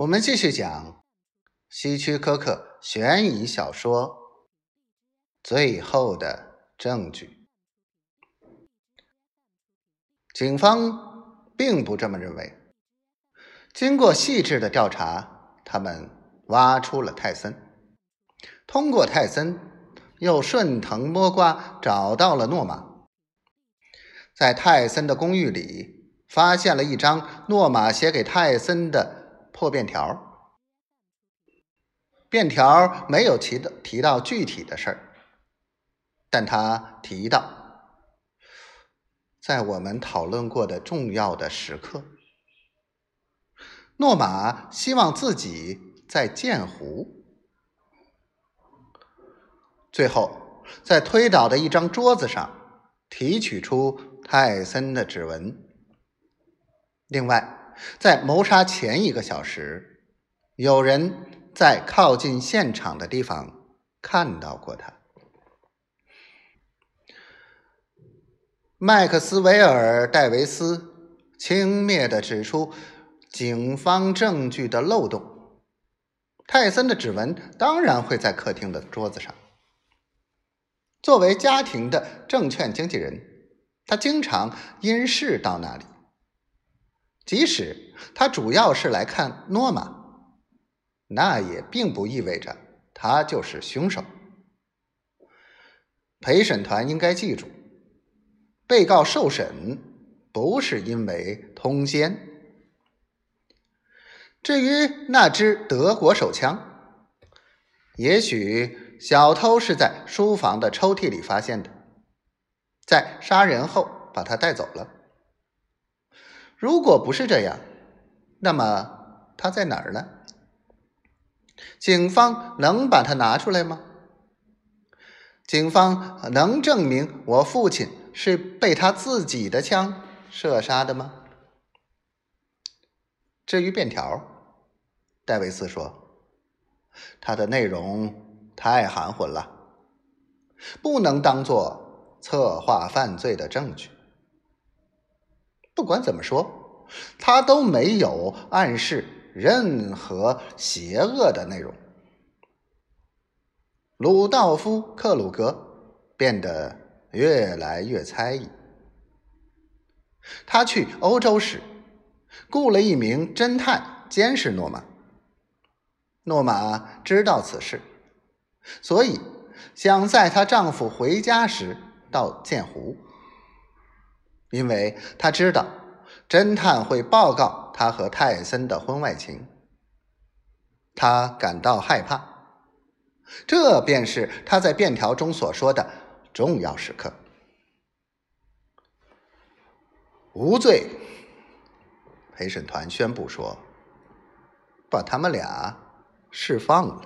我们继续讲希区柯克悬疑小说《最后的证据》。警方并不这么认为。经过细致的调查，他们挖出了泰森。通过泰森，又顺藤摸瓜找到了诺玛。在泰森的公寓里，发现了一张诺玛写给泰森的破便条。便条没有提到提到具体的事儿，但他提到，在我们讨论过的重要的时刻。诺玛希望自己在剑湖。最后，在推倒的一张桌子上提取出泰森的指纹。另外，在谋杀前一个小时，有人在靠近现场的地方看到过他。麦克斯韦尔·戴维斯轻蔑的指出。警方证据的漏洞，泰森的指纹当然会在客厅的桌子上。作为家庭的证券经纪人，他经常因事到那里。即使他主要是来看诺玛，那也并不意味着他就是凶手。陪审团应该记住，被告受审不是因为通奸。至于那支德国手枪，也许小偷是在书房的抽屉里发现的，在杀人后把他带走了。如果不是这样，那么它在哪儿呢？警方能把它拿出来吗？警方能证明我父亲是被他自己的枪射杀的吗？至于便条，戴维斯说：“它的内容太含混了，不能当做策划犯罪的证据。不管怎么说，他都没有暗示任何邪恶的内容。”鲁道夫·克鲁格变得越来越猜疑。他去欧洲时。雇了一名侦探监视诺玛。诺玛知道此事，所以想在她丈夫回家时到剑湖，因为她知道侦探会报告他和泰森的婚外情。他感到害怕，这便是他在便条中所说的重要时刻。无罪。陪审团宣布说：“把他们俩释放了。”